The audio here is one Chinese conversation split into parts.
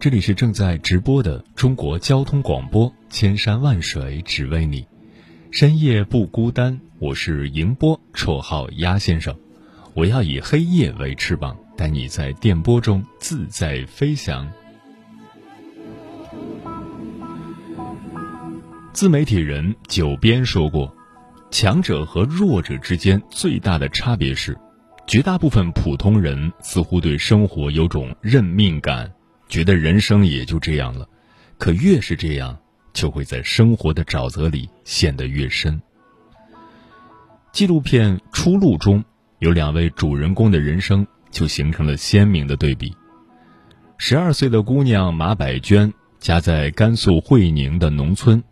这里是正在直播的中国交通广播，千山万水只为你，深夜不孤单。我是迎波，绰号鸭先生。我要以黑夜为翅膀，带你在电波中自在飞翔。自媒体人九编说过，强者和弱者之间最大的差别是，绝大部分普通人似乎对生活有种认命感。觉得人生也就这样了，可越是这样，就会在生活的沼泽里陷得越深。纪录片《出路》中有两位主人公的人生就形成了鲜明的对比。十二岁的姑娘马百娟家在甘肃会宁的农村，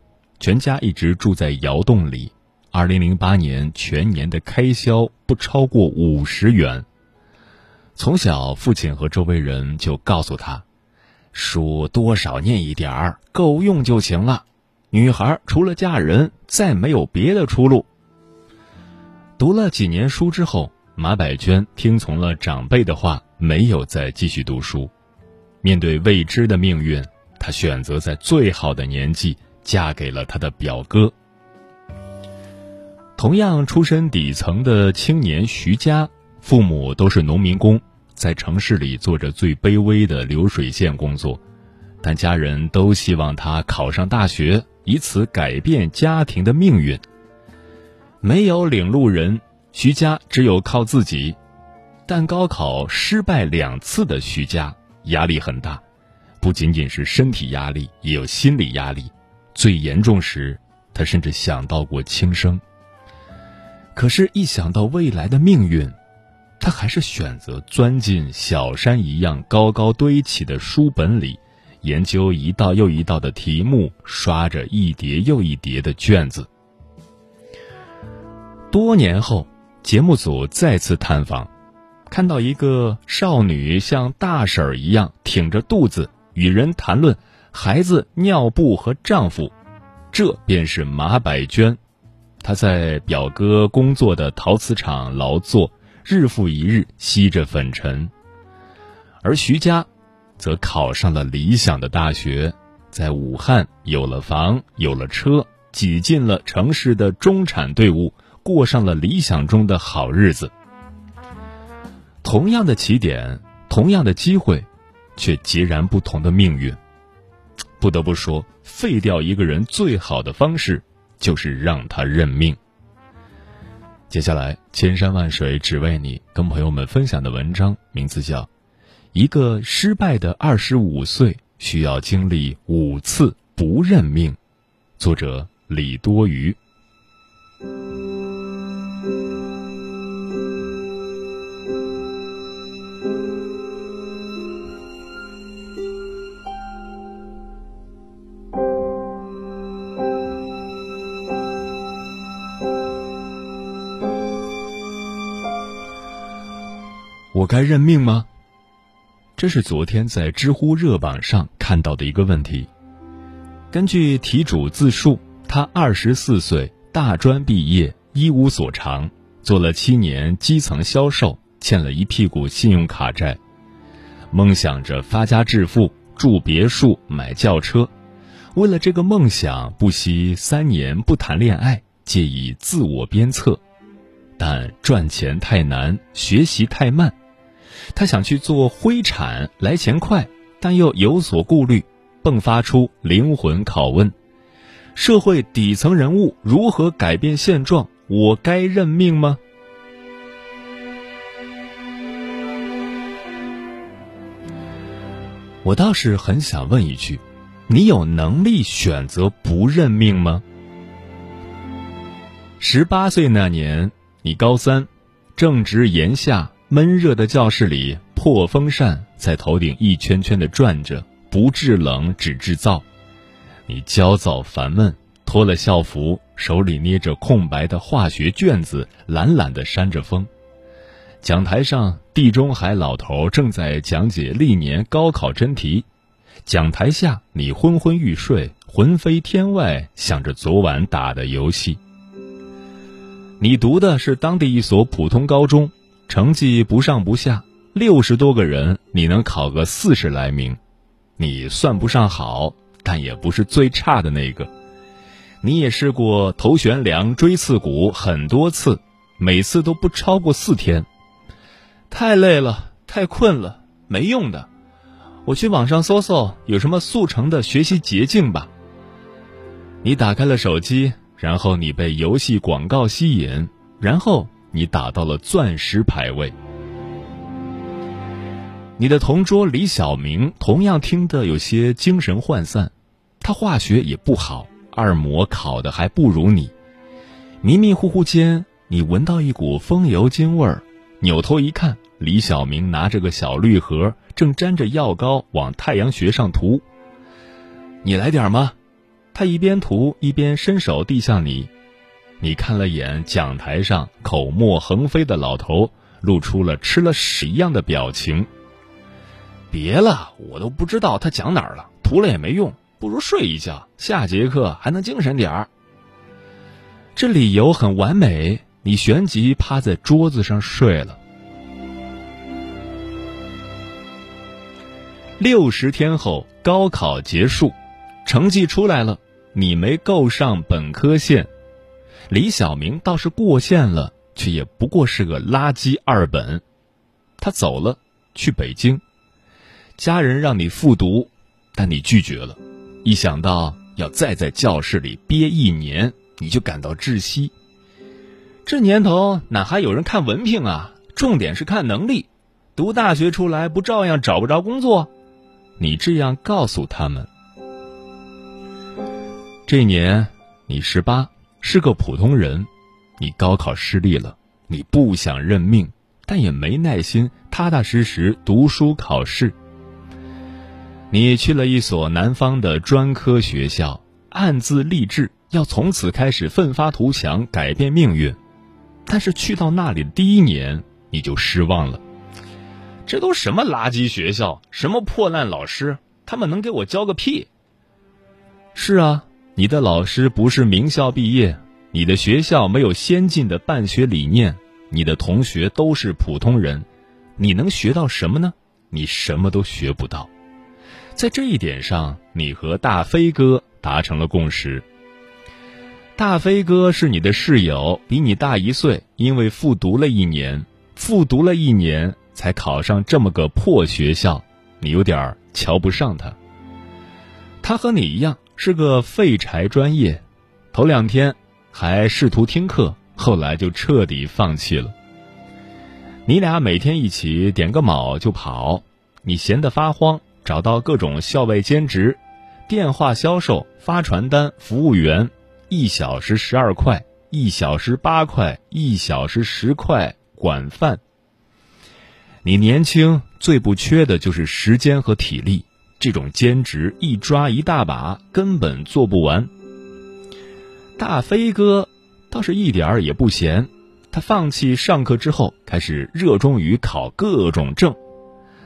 全家一直住在窑洞里。二零零八年全年的开销不超过五十元。从小，父亲和周围人就告诉他。书多少念一点儿，够用就行了。女孩除了嫁人，再没有别的出路。读了几年书之后，马百娟听从了长辈的话，没有再继续读书。面对未知的命运，她选择在最好的年纪嫁给了她的表哥。同样出身底层的青年徐佳，父母都是农民工。在城市里做着最卑微的流水线工作，但家人都希望他考上大学，以此改变家庭的命运。没有领路人，徐佳只有靠自己。但高考失败两次的徐佳压力很大，不仅仅是身体压力，也有心理压力。最严重时，他甚至想到过轻生。可是，一想到未来的命运，他还是选择钻进小山一样高高堆起的书本里，研究一道又一道的题目，刷着一叠又一叠的卷子。多年后，节目组再次探访，看到一个少女像大婶儿一样挺着肚子与人谈论孩子尿布和丈夫，这便是马百娟。她在表哥工作的陶瓷厂劳作。日复一日吸着粉尘，而徐佳，则考上了理想的大学，在武汉有了房有了车，挤进了城市的中产队伍，过上了理想中的好日子。同样的起点，同样的机会，却截然不同的命运。不得不说，废掉一个人最好的方式，就是让他认命。接下来，千山万水只为你，跟朋友们分享的文章名字叫《一个失败的二十五岁需要经历五次不认命》，作者李多余。该认命吗？这是昨天在知乎热榜上看到的一个问题。根据题主自述，他二十四岁，大专毕业，一无所长，做了七年基层销售，欠了一屁股信用卡债，梦想着发家致富，住别墅，买轿车。为了这个梦想，不惜三年不谈恋爱，借以自我鞭策。但赚钱太难，学习太慢。他想去做灰产来钱快，但又有所顾虑，迸发出灵魂拷问：社会底层人物如何改变现状？我该认命吗？我倒是很想问一句：你有能力选择不认命吗？十八岁那年，你高三，正值炎夏。闷热的教室里，破风扇在头顶一圈圈的转着，不制冷只制造。你焦躁烦闷，脱了校服，手里捏着空白的化学卷子，懒懒地扇着风。讲台上，地中海老头正在讲解历年高考真题。讲台下，你昏昏欲睡，魂飞天外，想着昨晚打的游戏。你读的是当地一所普通高中，成绩不上不下，六十多个人，你能考个四十来名。你算不上好，但也不是最差的那个。你也试过头悬梁锥刺股很多次，每次都不超过四天。太累了，太困了，没用的。我去网上搜搜有什么速成的学习捷径吧。你打开了手机。然后你被游戏广告吸引，然后你打到了钻石排位。你的同桌李小明同样听得有些精神涣散，他化学也不好，二模考的还不如你。迷迷糊糊间，你闻到一股风油精味儿，扭头一看，李小明拿着个小绿盒，正沾着药膏往太阳穴上涂。你来点吗？他一边涂一边伸手递向你，你看了眼讲台上口沫横飞的老头，露出了吃了屎一样的表情。别了，我都不知道他讲哪儿了，涂了也没用，不如睡一觉，下节课还能精神点儿。这理由很完美，你旋即趴在桌子上睡了。六十天后，高考结束，成绩出来了。你没够上本科线，李小明倒是过线了，却也不过是个垃圾二本。他走了，去北京。家人让你复读，但你拒绝了。一想到要再在教室里憋一年，你就感到窒息。这年头哪还有人看文凭啊？重点是看能力。读大学出来不照样找不着工作？你这样告诉他们。这年，你十八，是个普通人。你高考失利了，你不想认命，但也没耐心踏踏实实读书考试。你去了一所南方的专科学校，暗自立志要从此开始奋发图强，改变命运。但是去到那里的第一年，你就失望了。这都什么垃圾学校，什么破烂老师，他们能给我教个屁？是啊。你的老师不是名校毕业，你的学校没有先进的办学理念，你的同学都是普通人，你能学到什么呢？你什么都学不到。在这一点上，你和大飞哥达成了共识。大飞哥是你的室友，比你大一岁，因为复读了一年，复读了一年才考上这么个破学校，你有点瞧不上他。他和你一样。是个废柴专业，头两天还试图听课，后来就彻底放弃了。你俩每天一起点个卯就跑，你闲得发慌，找到各种校外兼职，电话销售、发传单、服务员，一小时十二块，一小时八块，一小时十块，管饭。你年轻，最不缺的就是时间和体力。这种兼职一抓一大把，根本做不完。大飞哥倒是一点儿也不闲，他放弃上课之后，开始热衷于考各种证：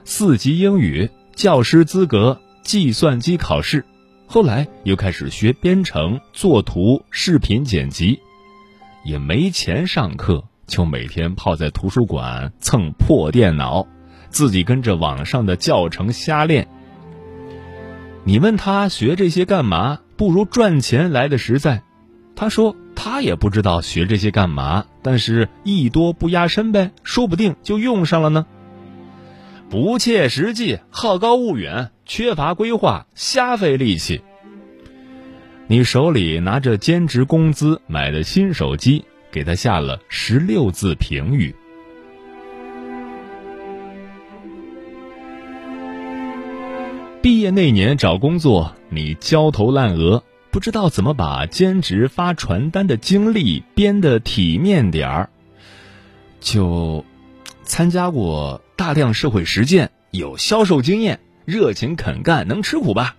四级英语、教师资格、计算机考试。后来又开始学编程、作图、视频剪辑，也没钱上课，就每天泡在图书馆蹭破电脑，自己跟着网上的教程瞎练。你问他学这些干嘛？不如赚钱来的实在。他说他也不知道学这些干嘛，但是艺多不压身呗，说不定就用上了呢。不切实际，好高骛远，缺乏规划，瞎费力气。你手里拿着兼职工资买的新手机，给他下了十六字评语。毕业那年找工作，你焦头烂额，不知道怎么把兼职发传单的经历编得体面点儿。就参加过大量社会实践，有销售经验，热情肯干，能吃苦吧？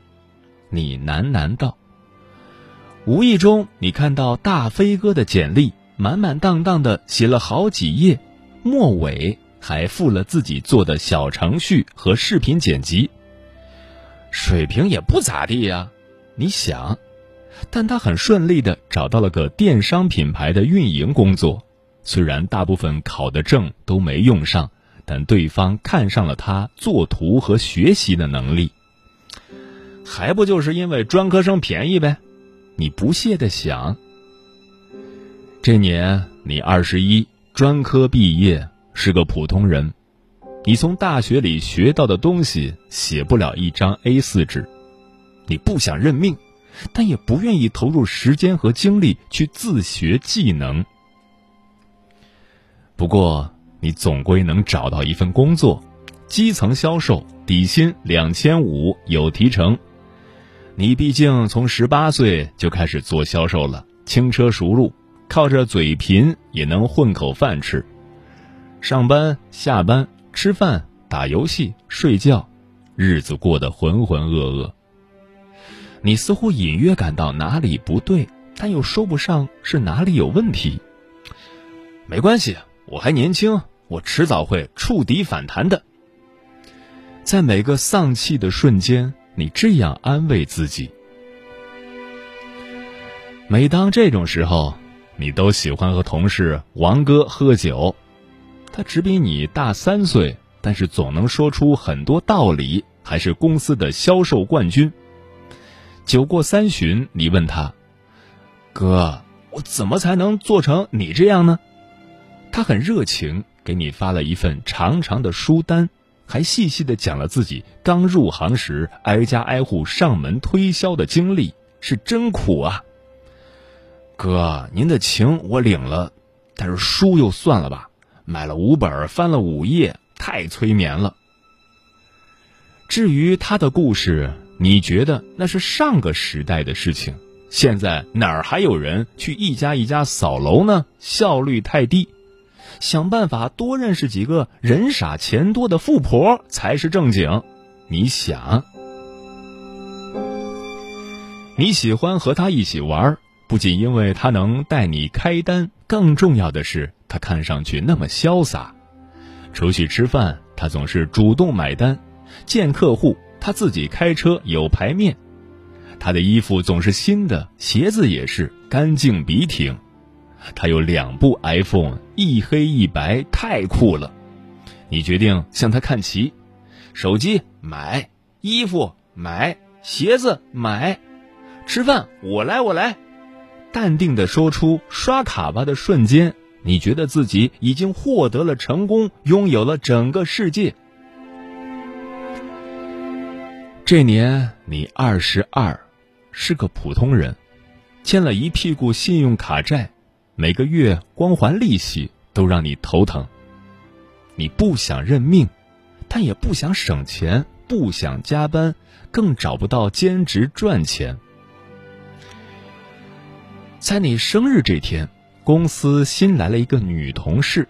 你喃喃道。无意中，你看到大飞哥的简历，满满当当的写了好几页，末尾还附了自己做的小程序和视频剪辑。水平也不咋地呀，你想？但他很顺利的找到了个电商品牌的运营工作，虽然大部分考的证都没用上，但对方看上了他做图和学习的能力。还不就是因为专科生便宜呗？你不屑的想。这年你二十一，专科毕业，是个普通人。你从大学里学到的东西写不了一张 A 四纸，你不想认命，但也不愿意投入时间和精力去自学技能。不过你总归能找到一份工作，基层销售，底薪两千五，有提成。你毕竟从十八岁就开始做销售了，轻车熟路，靠着嘴贫也能混口饭吃。上班下班。吃饭、打游戏、睡觉，日子过得浑浑噩噩。你似乎隐约感到哪里不对，但又说不上是哪里有问题。没关系，我还年轻，我迟早会触底反弹的。在每个丧气的瞬间，你这样安慰自己。每当这种时候，你都喜欢和同事王哥喝酒。他只比你大三岁，但是总能说出很多道理，还是公司的销售冠军。酒过三巡，你问他：“哥，我怎么才能做成你这样呢？”他很热情，给你发了一份长长的书单，还细细的讲了自己刚入行时挨家挨户上门推销的经历，是真苦啊。哥，您的情我领了，但是书又算了吧。买了五本，翻了五页，太催眠了。至于他的故事，你觉得那是上个时代的事情，现在哪儿还有人去一家一家扫楼呢？效率太低，想办法多认识几个人傻钱多的富婆才是正经。你想，你喜欢和他一起玩，不仅因为他能带你开单，更重要的是。他看上去那么潇洒，出去吃饭他总是主动买单，见客户他自己开车有排面，他的衣服总是新的，鞋子也是干净笔挺，他有两部 iPhone，一黑一白，太酷了。你决定向他看齐，手机买，衣服买，鞋子买，吃饭我来我来，淡定的说出刷卡吧的瞬间。你觉得自己已经获得了成功，拥有了整个世界。这年你二十二，是个普通人，欠了一屁股信用卡债，每个月光还利息都让你头疼。你不想认命，但也不想省钱，不想加班，更找不到兼职赚钱。在你生日这天。公司新来了一个女同事，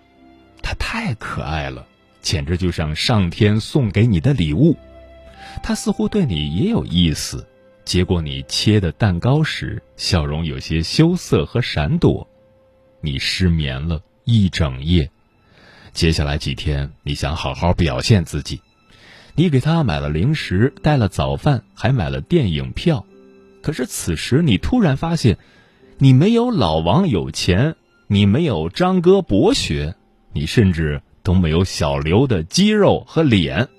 她太可爱了，简直就像上天送给你的礼物。她似乎对你也有意思，接过你切的蛋糕时，笑容有些羞涩和闪躲。你失眠了一整夜，接下来几天你想好好表现自己，你给她买了零食，带了早饭，还买了电影票。可是此时你突然发现。你没有老王有钱，你没有张哥博学，你甚至都没有小刘的肌肉和脸。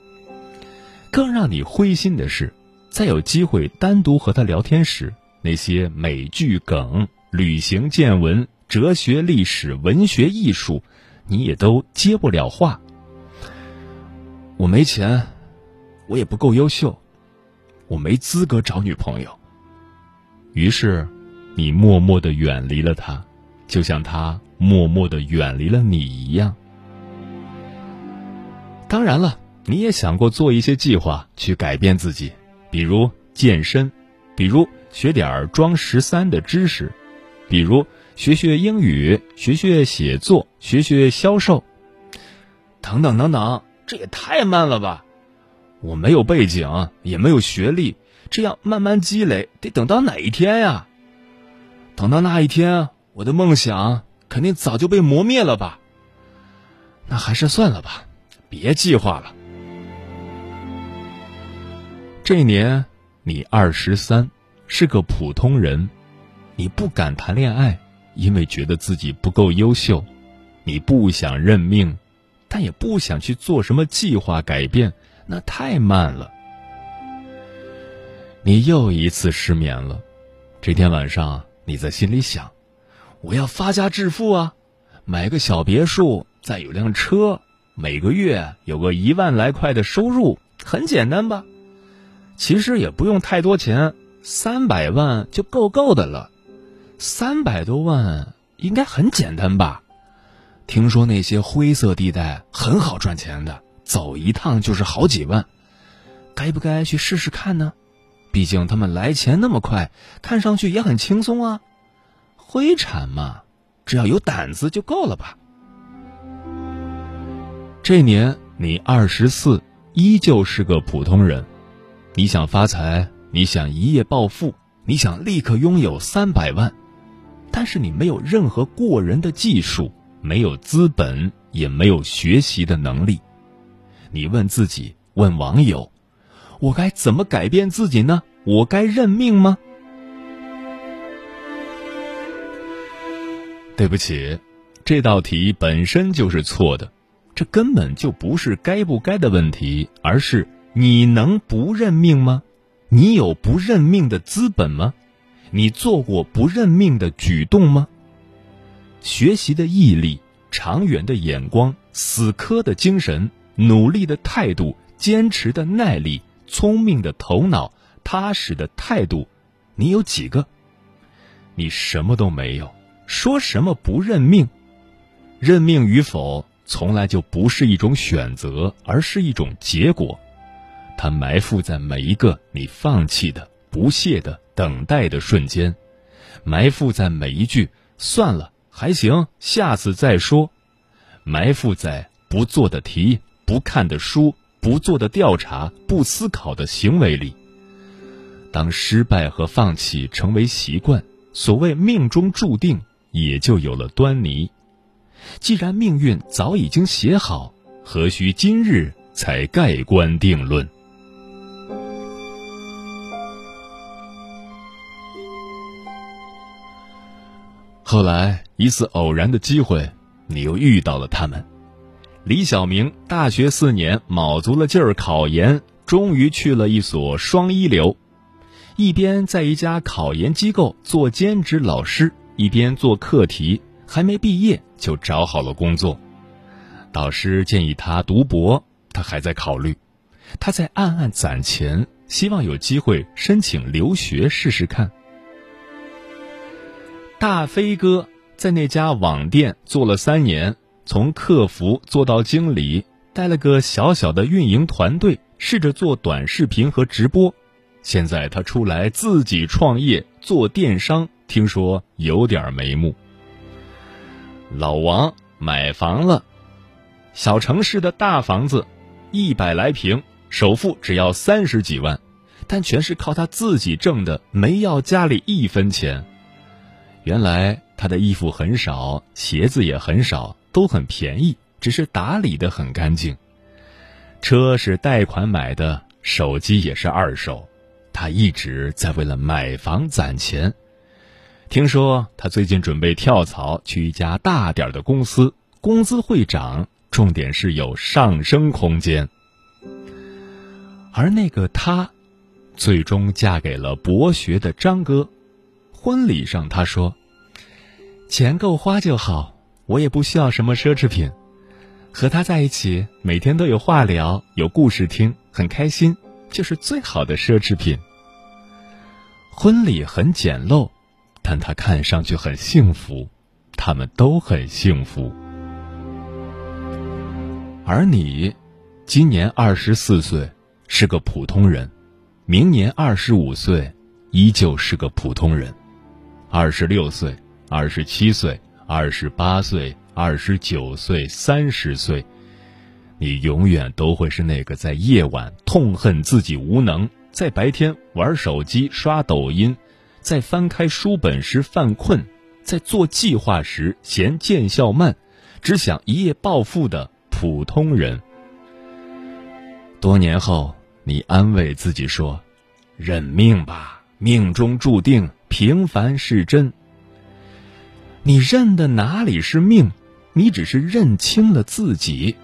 更让你灰心的是，在有机会单独和他聊天时，那些美剧梗、旅行见闻、哲学、历史、文学、艺术，你也都接不了话。我没钱，我也不够优秀，我没资格找女朋友。于是。你默默的远离了他，就像他默默的远离了你一样。当然了，你也想过做一些计划去改变自己，比如健身，比如学点装十三的知识，比如学学英语、学学写作、学学销售，等等等等。这也太慢了吧！我没有背景，也没有学历，这样慢慢积累，得等到哪一天呀？等到那一天，我的梦想肯定早就被磨灭了吧？那还是算了吧，别计划了。这年你二十三，是个普通人，你不敢谈恋爱，因为觉得自己不够优秀；你不想认命，但也不想去做什么计划改变，那太慢了。你又一次失眠了。这天晚上，你在心里想：我要发家致富啊，买个小别墅，再有辆车，每个月有个一万来块的收入，很简单吧？其实也不用太多钱，三百万就够够的了。三百多万应该很简单吧？听说那些灰色地带很好赚钱的，走一趟就是好几万。该不该去试试看呢？毕竟他们来钱那么快，看上去也很轻松啊。灰产嘛，只要有胆子就够了吧。这年你二十四，依旧是个普通人。你想发财，你想一夜暴富，你想立刻拥有三百万，但是你没有任何过人的技术，没有资本，也没有学习的能力。你问自己，问网友：“我该怎么改变自己呢？我该认命吗？”对不起，这道题本身就是错的，这根本就不是该不该的问题，而是。你能不认命吗？你有不认命的资本吗？你做过不认命的举动吗？学习的毅力、长远的眼光、死磕的精神、努力的态度、坚持的耐力、聪明的头脑、踏实的态度，你有几个？你什么都没有，说什么不认命？认命与否，从来就不是一种选择，而是一种结果。它埋伏在每一个你放弃的、不屑的、等待的瞬间，埋伏在每一句“算了，还行，下次再说”，埋伏在不做的题、不看的书、不做的调查、不思考的行为里。当失败和放弃成为习惯，所谓命中注定也就有了端倪。既然命运早已经写好，何须今日才盖棺定论？后来一次偶然的机会，你又遇到了他们。李小明大学四年卯足了劲儿考研，终于去了一所双一流，一边在一家考研机构做兼职老师，一边做课题，还没毕业就找好了工作。导师建议他读博，他还在考虑，他在暗暗攒钱，希望有机会申请留学试试看。大飞哥在那家网店做了三年，从客服做到经理，带了个小小的运营团队，试着做短视频和直播。现在他出来自己创业做电商，听说有点眉目。老王买房了，小城市的大房子，一百来平，首付只要三十几万，但全是靠他自己挣的，没要家里一分钱。原来他的衣服很少，鞋子也很少，都很便宜，只是打理的很干净。车是贷款买的，手机也是二手。他一直在为了买房攒钱。听说他最近准备跳槽去一家大点的公司，工资会涨，重点是有上升空间。而那个她，最终嫁给了博学的张哥。婚礼上，他说：“钱够花就好，我也不需要什么奢侈品。和他在一起，每天都有话聊，有故事听，很开心，就是最好的奢侈品。”婚礼很简陋，但他看上去很幸福，他们都很幸福。而你，今年二十四岁，是个普通人；明年二十五岁，依旧是个普通人。二十六岁，二十七岁，二十八岁，二十九岁，三十岁，你永远都会是那个在夜晚痛恨自己无能，在白天玩手机刷抖音，在翻开书本时犯困，在做计划时嫌见效慢，只想一夜暴富的普通人。多年后，你安慰自己说：“认命吧，命中注定，平凡是真。”你认的哪里是命？你只是认清了自己。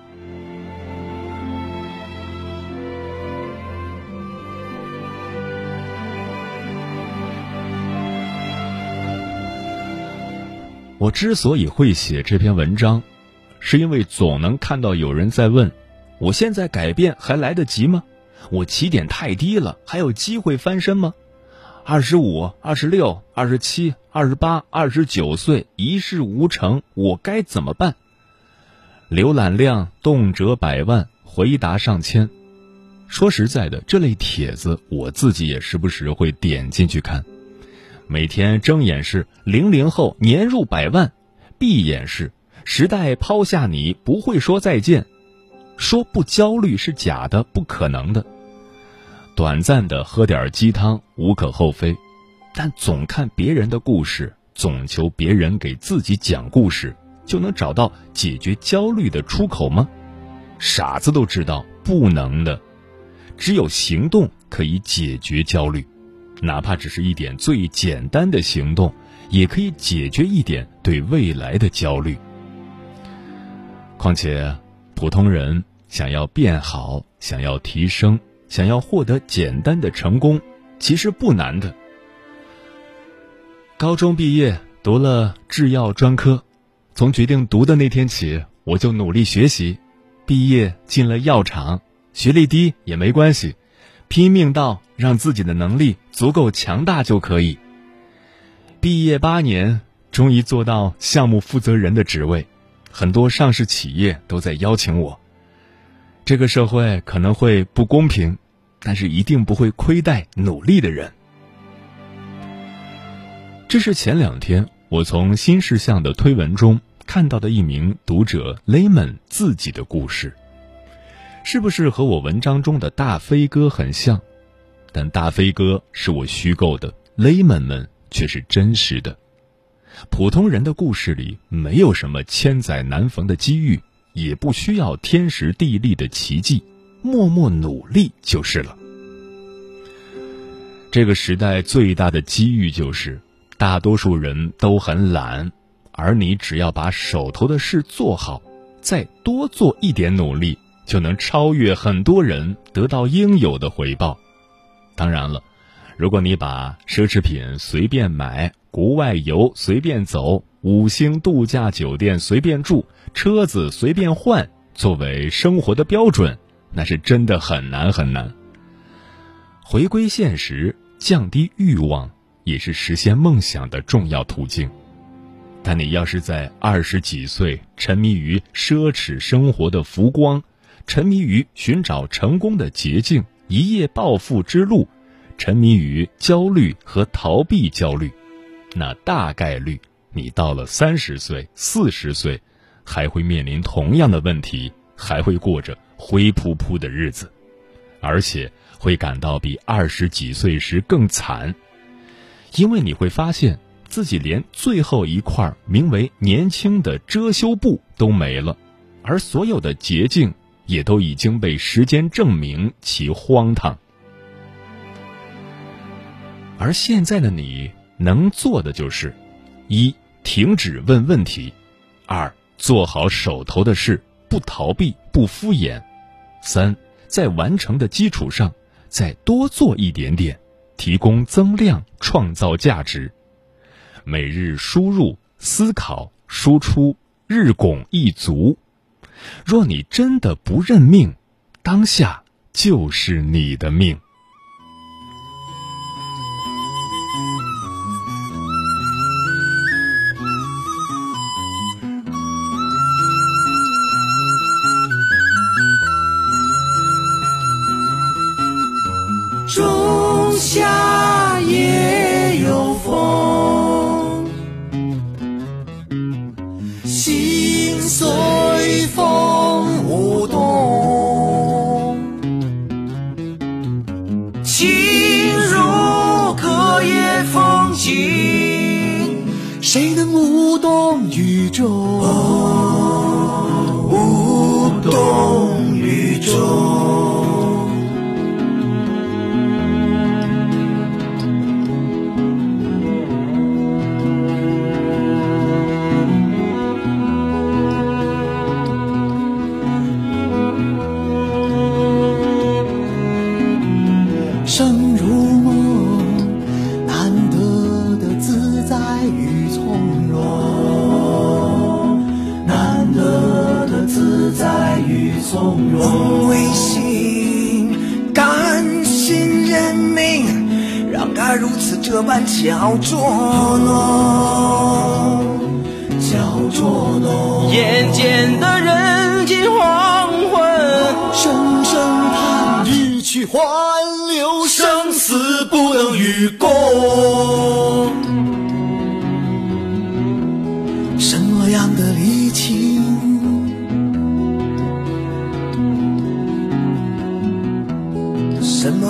我之所以会写这篇文章，是因为总能看到有人在问：我现在改变还来得及吗？我起点太低了，还有机会翻身吗？二十五、二十六、二十七、二十八、二十九岁，一事无成，我该怎么办？浏览量动辄百万，回答上千。说实在的，这类帖子我自己也时不时会点进去看。每天睁眼是零零后年入百万，闭眼是时代抛下你不会说再见，说不焦虑是假的，不可能的。短暂的喝点鸡汤无可厚非，但总看别人的故事，总求别人给自己讲故事，就能找到解决焦虑的出口吗？傻子都知道不能的，只有行动可以解决焦虑。哪怕只是一点最简单的行动，也可以解决一点对未来的焦虑。况且，普通人想要变好，想要提升，想要获得简单的成功，其实不难的。高中毕业读了制药专科，从决定读的那天起，我就努力学习，毕业进了药厂，学历低也没关系。拼命到让自己的能力足够强大就可以。毕业八年，终于做到项目负责人的职位，很多上市企业都在邀请我。这个社会可能会不公平，但是一定不会亏待努力的人。这是前两天我从新事项的推文中看到的一名读者 Lemon 自己的故事。是不是和我文章中的大飞哥很像？但大飞哥是我虚构的，，Layman 们却是真实的。普通人的故事里没有什么千载难逢的机遇，也不需要天时地利的奇迹，默默努力就是了。这个时代最大的机遇就是，大多数人都很懒，而你只要把手头的事做好，再多做一点努力。就能超越很多人，得到应有的回报。当然了，如果你把奢侈品随便买、国外游随便走、五星度假酒店随便住、车子随便换作为生活的标准，那是真的很难很难。回归现实，降低欲望，也是实现梦想的重要途径。但你要是在二十几岁沉迷于奢侈生活的浮光，沉迷于寻找成功的捷径，一夜暴富之路；沉迷于焦虑和逃避焦虑，那大概率你到了三十岁、四十岁，还会面临同样的问题，还会过着灰扑扑的日子，而且会感到比二十几岁时更惨，因为你会发现自己连最后一块名为年轻的遮羞布都没了，而所有的捷径。也都已经被时间证明其荒唐，而现在的你能做的就是：一、停止问问题；二、做好手头的事，不逃避，不敷衍；三、在完成的基础上再多做一点点，提供增量，创造价值。每日输入、思考、输出，日拱一卒。若你真的不认命，当下就是你的命。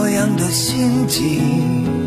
样的心情？